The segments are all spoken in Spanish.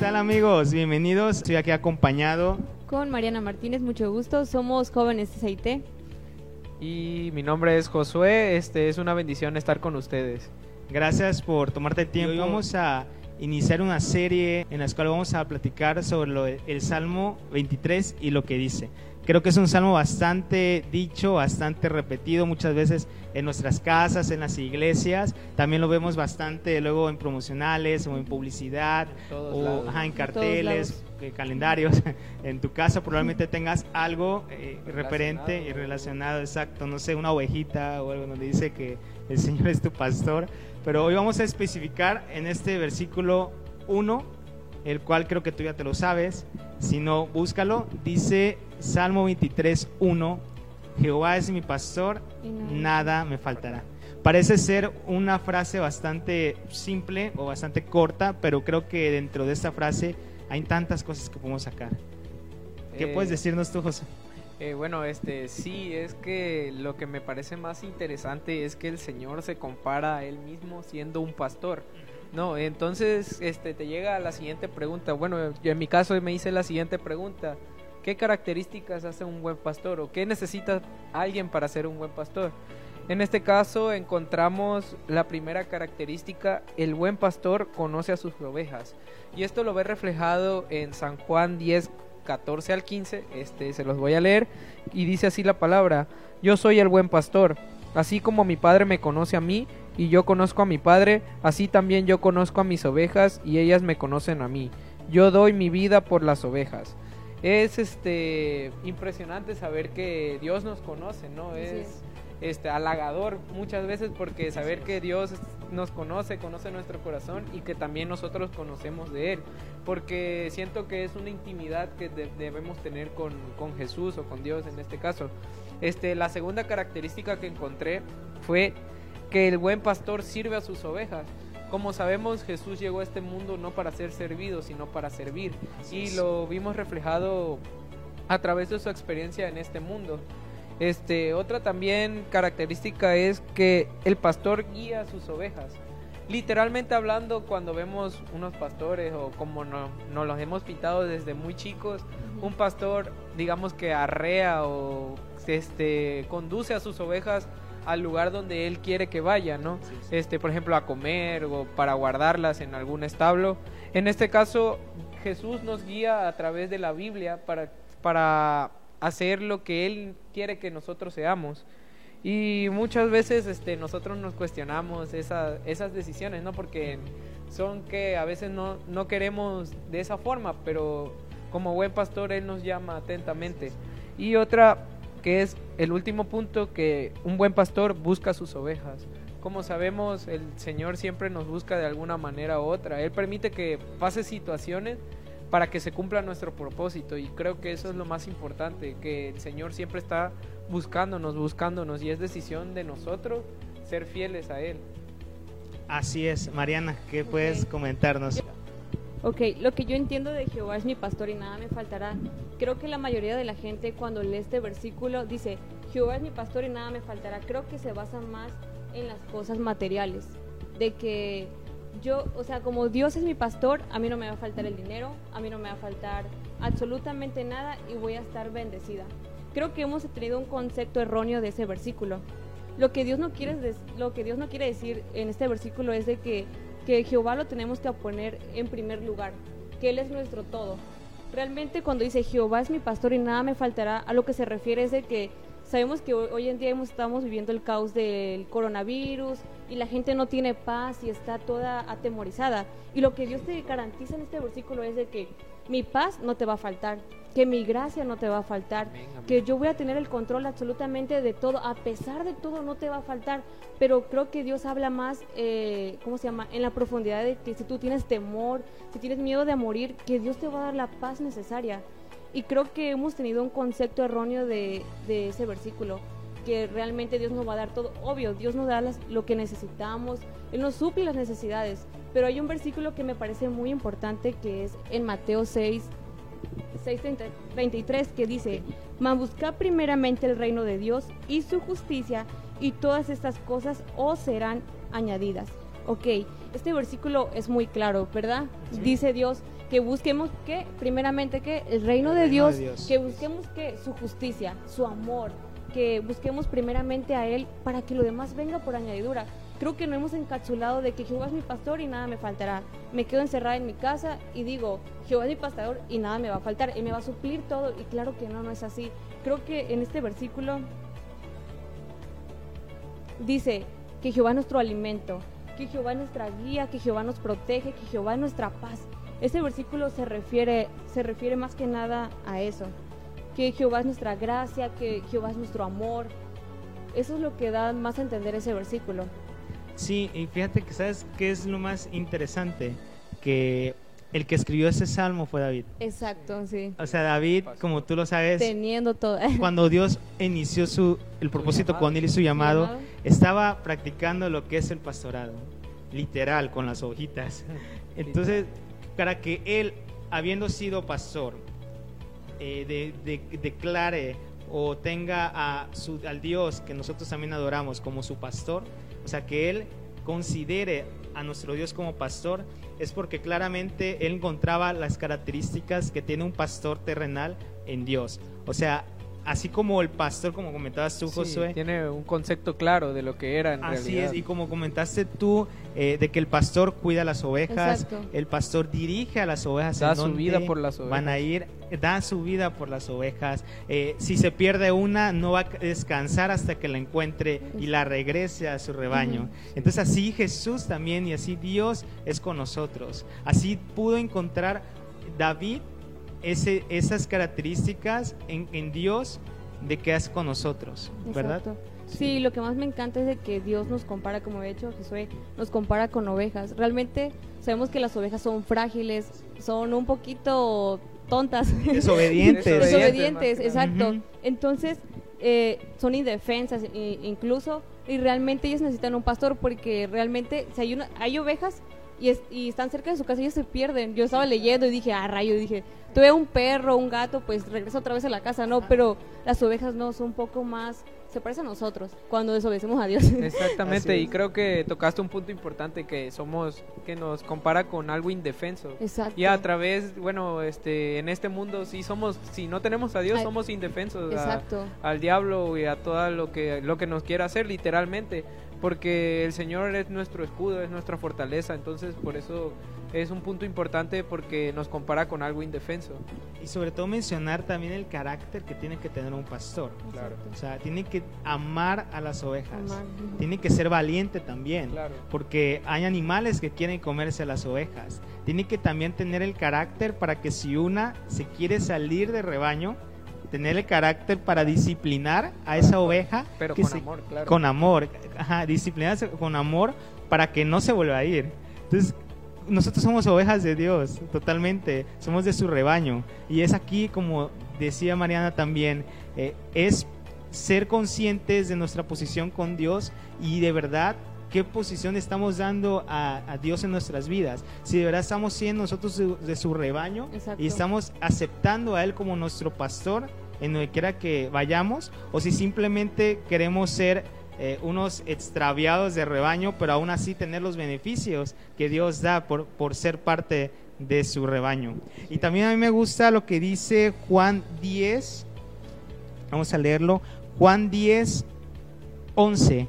tal amigos? Bienvenidos. Estoy aquí acompañado con Mariana Martínez, mucho gusto. Somos jóvenes de SIT. Y mi nombre es Josué. Este es una bendición estar con ustedes. Gracias por tomarte el tiempo. Hoy vamos a iniciar una serie en la cual vamos a platicar sobre el Salmo 23 y lo que dice. Creo que es un salmo bastante dicho, bastante repetido muchas veces en nuestras casas, en las iglesias. También lo vemos bastante luego en promocionales o en publicidad o en carteles, en calendarios. en tu casa probablemente tengas algo eh, referente y relacionado, exacto, no sé, una ovejita o algo donde dice que el Señor es tu pastor. Pero hoy vamos a especificar en este versículo 1, el cual creo que tú ya te lo sabes. Si no, búscalo. Dice Salmo 23, 1. Jehová es mi pastor, nada me faltará. Parece ser una frase bastante simple o bastante corta, pero creo que dentro de esta frase hay tantas cosas que podemos sacar. ¿Qué puedes eh, decirnos tú, José? Eh, bueno, este sí, es que lo que me parece más interesante es que el Señor se compara a él mismo siendo un pastor. No, entonces este te llega la siguiente pregunta. Bueno, yo en mi caso me hice la siguiente pregunta. ¿Qué características hace un buen pastor o qué necesita alguien para ser un buen pastor? En este caso encontramos la primera característica, el buen pastor conoce a sus ovejas. Y esto lo ve reflejado en San Juan 10, 14 al 15, este se los voy a leer y dice así la palabra, yo soy el buen pastor, así como mi padre me conoce a mí y yo conozco a mi padre, así también yo conozco a mis ovejas y ellas me conocen a mí. Yo doy mi vida por las ovejas. Es este impresionante saber que Dios nos conoce, ¿no? Es este halagador muchas veces porque saber que Dios nos conoce, conoce nuestro corazón y que también nosotros conocemos de Él. Porque siento que es una intimidad que debemos tener con, con, Jesús o con Dios en este caso. Este, la segunda característica que encontré fue que el buen pastor sirve a sus ovejas. Como sabemos, Jesús llegó a este mundo no para ser servido, sino para servir. y lo vimos reflejado a través de su experiencia en este mundo. Este, otra también característica es que el pastor guía a sus ovejas. Literalmente hablando, cuando vemos unos pastores o como nos no los hemos pintado desde muy chicos, un pastor, digamos que arrea o este, conduce a sus ovejas al lugar donde él quiere que vaya, ¿no? Este, por ejemplo, a comer o para guardarlas en algún establo. En este caso, Jesús nos guía a través de la Biblia para, para hacer lo que Él quiere que nosotros seamos. Y muchas veces este, nosotros nos cuestionamos esa, esas decisiones, ¿no? Porque son que a veces no, no queremos de esa forma, pero como buen pastor Él nos llama atentamente. Y otra que es el último punto, que un buen pastor busca sus ovejas. Como sabemos, el Señor siempre nos busca de alguna manera u otra. Él permite que pase situaciones para que se cumpla nuestro propósito. Y creo que eso es lo más importante, que el Señor siempre está buscándonos, buscándonos, y es decisión de nosotros ser fieles a Él. Así es, Mariana, ¿qué puedes comentarnos? Ok, lo que yo entiendo de Jehová es mi pastor y nada me faltará. Creo que la mayoría de la gente cuando lee este versículo dice, Jehová es mi pastor y nada me faltará. Creo que se basa más en las cosas materiales, de que yo, o sea, como Dios es mi pastor, a mí no me va a faltar el dinero, a mí no me va a faltar absolutamente nada y voy a estar bendecida. Creo que hemos tenido un concepto erróneo de ese versículo. Lo que Dios no quiere, lo que Dios no quiere decir en este versículo es de que, que Jehová lo tenemos que poner en primer lugar, que Él es nuestro todo. Realmente cuando dice Jehová es mi pastor y nada me faltará, a lo que se refiere es de que Sabemos que hoy en día estamos viviendo el caos del coronavirus y la gente no tiene paz y está toda atemorizada. Y lo que Dios te garantiza en este versículo es de que mi paz no te va a faltar, que mi gracia no te va a faltar, que yo voy a tener el control absolutamente de todo, a pesar de todo no te va a faltar, pero creo que Dios habla más, eh, ¿cómo se llama?, en la profundidad de que si tú tienes temor, si tienes miedo de morir, que Dios te va a dar la paz necesaria. Y creo que hemos tenido un concepto erróneo de, ese versículo, que realmente Dios nos va a dar todo. Obvio, Dios nos da lo que necesitamos, Él nos suple las necesidades. Pero hay un versículo que me parece muy importante que es en Mateo 6, 6 23, que dice, mas busca primeramente el reino de Dios y su justicia y todas estas cosas os serán añadidas. ok, este versículo es muy claro, ¿verdad? Dice Dios que busquemos que, primeramente, que el reino, de, Dios, de Dios, que busquemos que su justicia, su amor, que busquemos primeramente a Él para que lo demás venga por añadidura. Creo que no hemos encapsulado de que Jehová es mi pastor y nada me faltará. Me quedo encerrada en mi casa y digo, Jehová es mi pastor y nada me va a faltar, Él me va a suplir todo. Y claro que no, no es así. Creo que en este versículo dice que Jehová es nuestro alimento, que Jehová es nuestra guía, que Jehová nos protege, que Jehová es nuestra paz. Este versículo se refiere, se refiere más que nada a eso, que Jehová es nuestra gracia, que Jehová es nuestro amor. Eso es lo que da más a entender ese versículo. Sí, y fíjate que sabes qué es lo más interesante, que el que escribió ese salmo fue David. Exacto, sí. O sea, David, como tú lo sabes, teniendo todo. cuando Dios inició su el propósito con él y su llamado, estaba practicando lo que es el pastorado, literal, con las hojitas. Entonces, para que él, habiendo sido pastor, eh, declare o tenga a su, al Dios que nosotros también adoramos como su pastor, o sea, que él considere a nuestro Dios como pastor, es porque claramente él encontraba las características que tiene un pastor terrenal en Dios. O sea, así como el pastor, como comentabas tú, Josué. Tiene un concepto claro de lo que era en así es, y como comentaste tú, eh, de que el pastor cuida las ovejas, el pastor dirige a las ovejas. Da su vida por las ovejas. Van a ir, da su vida por las ovejas. Eh, si se pierde una, no va a descansar hasta que la encuentre y la regrese a su rebaño. Entonces así Jesús también y así Dios es con nosotros. Así pudo encontrar David ese, esas características en, en, Dios de que hace con nosotros, ¿verdad? Sí, lo que más me encanta es de que Dios nos compara, como he hecho Josué, nos compara con ovejas. Realmente sabemos que las ovejas son frágiles, son un poquito tontas. Desobedientes. Desobedientes, exacto. Entonces, eh, son indefensas incluso, y realmente ellas necesitan un pastor porque realmente si hay, una, hay ovejas y, y están cerca de su casa y ellas se pierden. Yo estaba leyendo y dije, ah, rayo, dije, tuve un perro, un gato, pues regresa otra vez a la casa, ¿no? Pero las ovejas no, son un poco más se parece a nosotros cuando desobedecemos a Dios. Exactamente, y creo que tocaste un punto importante que somos, que nos compara con algo indefenso. Exacto. Y a través, bueno, este, en este mundo si somos, si no tenemos a Dios, somos indefensos Exacto. al diablo y a todo lo que, lo que nos quiera hacer, literalmente porque el Señor es nuestro escudo, es nuestra fortaleza, entonces por eso es un punto importante porque nos compara con algo indefenso. Y sobre todo mencionar también el carácter que tiene que tener un pastor. Claro. O sea, tiene que amar a las ovejas, tiene que ser valiente también, claro. porque hay animales que quieren comerse a las ovejas. Tiene que también tener el carácter para que si una se quiere salir de rebaño, tener el carácter para disciplinar a esa oveja. Pero con amor, claro. Con amor, ajá, disciplinarse con amor para que no se vuelva a ir. Entonces, nosotros somos ovejas de Dios, totalmente, somos de su rebaño. Y es aquí, como decía Mariana también, eh, es ser conscientes de nuestra posición con Dios y de verdad qué posición estamos dando a, Dios en nuestras vidas. Si de verdad estamos siendo nosotros de, su rebaño y estamos aceptando a Él como nuestro pastor en donde quiera que vayamos, o si simplemente queremos ser eh, unos extraviados de rebaño, pero aún así tener los beneficios que Dios da por, por ser parte de su rebaño. Y también a mí me gusta lo que dice Juan 10, vamos a leerlo, Juan 10, 11.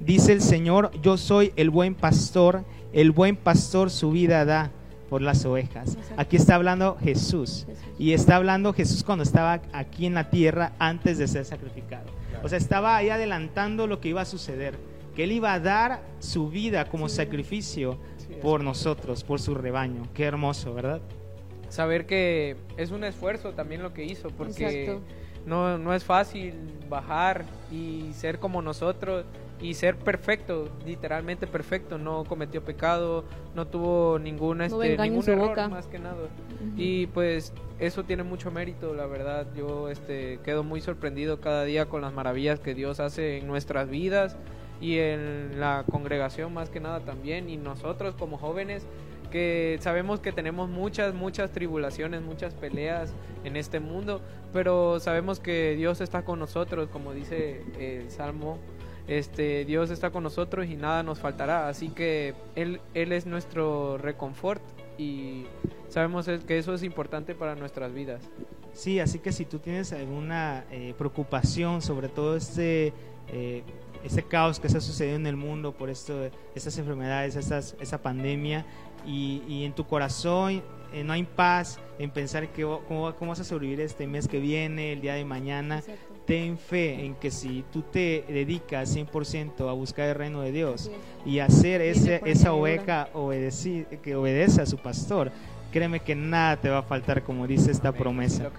Dice el Señor, yo soy el buen pastor, el buen pastor su vida da por las ovejas. Aquí está hablando Jesús. Y está hablando Jesús cuando estaba aquí en la tierra antes de ser sacrificado. O sea, estaba ahí adelantando lo que iba a suceder. Que Él iba a dar su vida como sacrificio por nosotros, por su rebaño. Qué hermoso, ¿verdad? Saber que es un esfuerzo también lo que hizo, porque no, no es fácil bajar y ser como nosotros y ser perfecto, literalmente perfecto, no cometió pecado, no tuvo ninguna, este, ningún error más que nada. Y pues eso tiene mucho mérito, la verdad. Yo este, quedo muy sorprendido cada día con las maravillas que Dios hace en nuestras vidas y en la congregación más que nada también. Y nosotros como jóvenes que sabemos que tenemos muchas, muchas tribulaciones, muchas peleas en este mundo, pero sabemos que Dios está con nosotros, como dice el Salmo este, Dios está con nosotros y nada nos faltará. Así que Él, Él es nuestro reconfort y sabemos que eso es importante para nuestras vidas. Sí, así que si tú tienes alguna eh, preocupación sobre todo este, eh, este caos que está sucediendo en el mundo por esto, estas enfermedades, estas, esta pandemia, y, y en tu corazón eh, no hay paz en pensar que, cómo, cómo, vas a sobrevivir este mes que viene, el día de mañana, ten fe en que si tú te dedicas 100% a buscar el reino de Dios y hacer ese, esa oveja obedecer, que obedece a su pastor, créeme que nada te va a faltar, como dice esta promesa.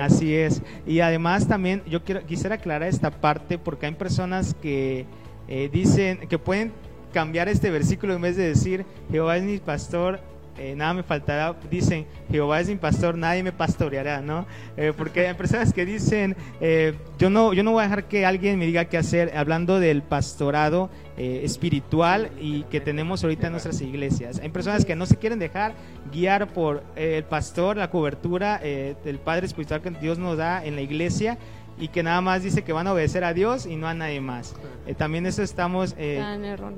Así, es. Y además también yo quiero, quisiera aclarar esta parte porque hay personas que eh, dicen que pueden cambiar este versículo en vez de decir Jehová es mi pastor, eh, nada me faltará, dicen, Jehová es mi pastor, nadie me pastoreará, ¿no? Eh, porque hay personas que dicen, eh, yo, no, yo no voy a dejar que alguien me diga qué hacer, hablando del pastorado espiritual y que tenemos ahorita en nuestras iglesias. Hay personas que no se quieren dejar guiar por el pastor, la cobertura del Padre Espiritual que Dios nos da en la iglesia y que nada más dice que van a obedecer a Dios y no a nadie más. Eh, también eso estamos eh,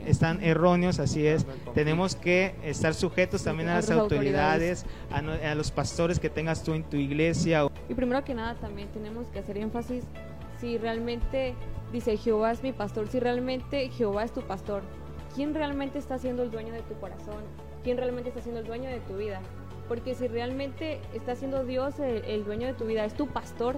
están, erróneos. así es. Tenemos que estar sujetos también a las autoridades, A, los pastores que tengas tú en tu iglesia. Y primero que nada también tenemos que hacer énfasis si realmente dice Jehová es mi pastor, si realmente Jehová es tu pastor, ¿quién realmente está siendo el dueño de tu corazón? ¿Quién realmente está siendo el dueño de tu vida? Porque si realmente está siendo Dios el dueño de tu vida, es tu pastor,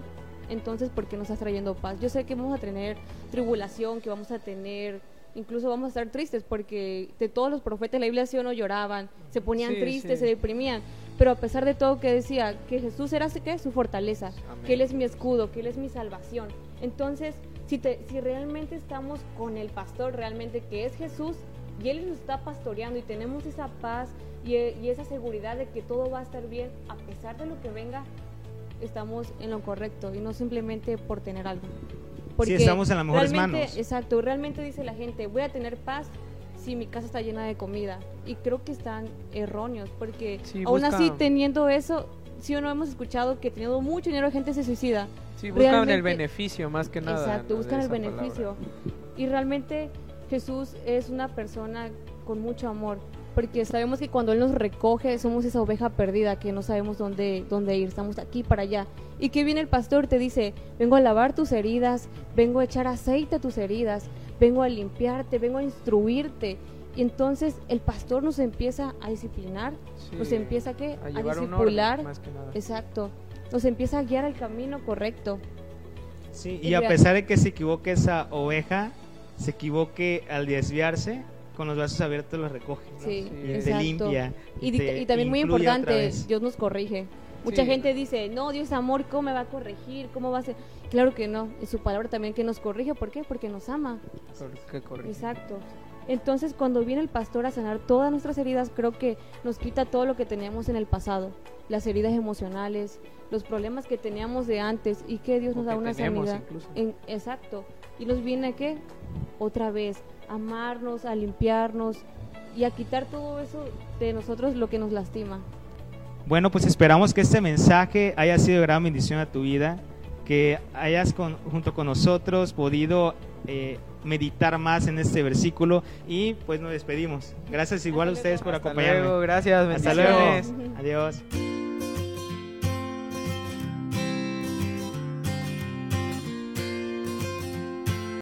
entonces ¿por qué nos estás trayendo paz? Yo sé que vamos a tener tribulación, que vamos a tener, incluso vamos a estar tristes, porque de todos los profetas de la Biblia sí o no lloraban, se ponían tristes, se deprimían, pero a pesar de todo que decía que Jesús era ¿qué? su fortaleza, que Él es mi escudo, que Él es mi salvación. Entonces, si, te, si realmente estamos con el pastor, realmente que es Jesús, y Él nos está pastoreando y tenemos esa paz y, y esa seguridad de que todo va a estar bien, a pesar de lo que venga, estamos en lo correcto y no simplemente por tener algo. Porque estamos en las mejores manos. Exacto, realmente dice la gente, voy a tener paz si mi casa está llena de comida. Y creo que están erróneos, porque aún así teniendo eso, sí o no hemos escuchado que teniendo mucho dinero la gente se suicida. Sí, buscan el beneficio más que nada. Exacto, buscan el beneficio. Y realmente Jesús es una persona con mucho amor porque sabemos que cuando Él nos recoge somos esa oveja perdida que no sabemos dónde, dónde ir, estamos aquí para allá. Y que viene el pastor, te dice, vengo a lavar tus heridas, vengo a echar aceite a tus heridas, vengo a limpiarte, vengo a instruirte. Y entonces el pastor nos empieza a disciplinar, nos empieza ¿qué? a, a discipular. Exacto, nos empieza a guiar al camino correcto. Sí, y, y a pesar de que se equivoque esa oveja, se equivoque al desviarse, con los brazos abiertos los recoge. Sí, y te limpia. Y, también muy importante, Dios nos corrige. Mucha gente dice, no, Dios es amor, ¿cómo me va a corregir? ¿Cómo va a ser? Claro que no, es su palabra también que nos corrige. ¿Por qué? Porque nos ama. Exacto. Entonces, cuando viene el pastor a sanar todas nuestras heridas, creo que nos quita todo lo que teníamos en el pasado, las heridas emocionales, los problemas que teníamos de antes y que Dios nos da una sanidad. En, exacto. Y nos viene qué? Otra vez amarnos, a limpiarnos y a quitar todo eso de nosotros lo que nos lastima. Bueno, pues esperamos que este mensaje haya sido de gran bendición a tu vida, que hayas junto con nosotros podido eh, meditar más en este versículo y pues nos despedimos. Gracias igual a ustedes por acompañarnos. gracias, Hasta luego. Adiós.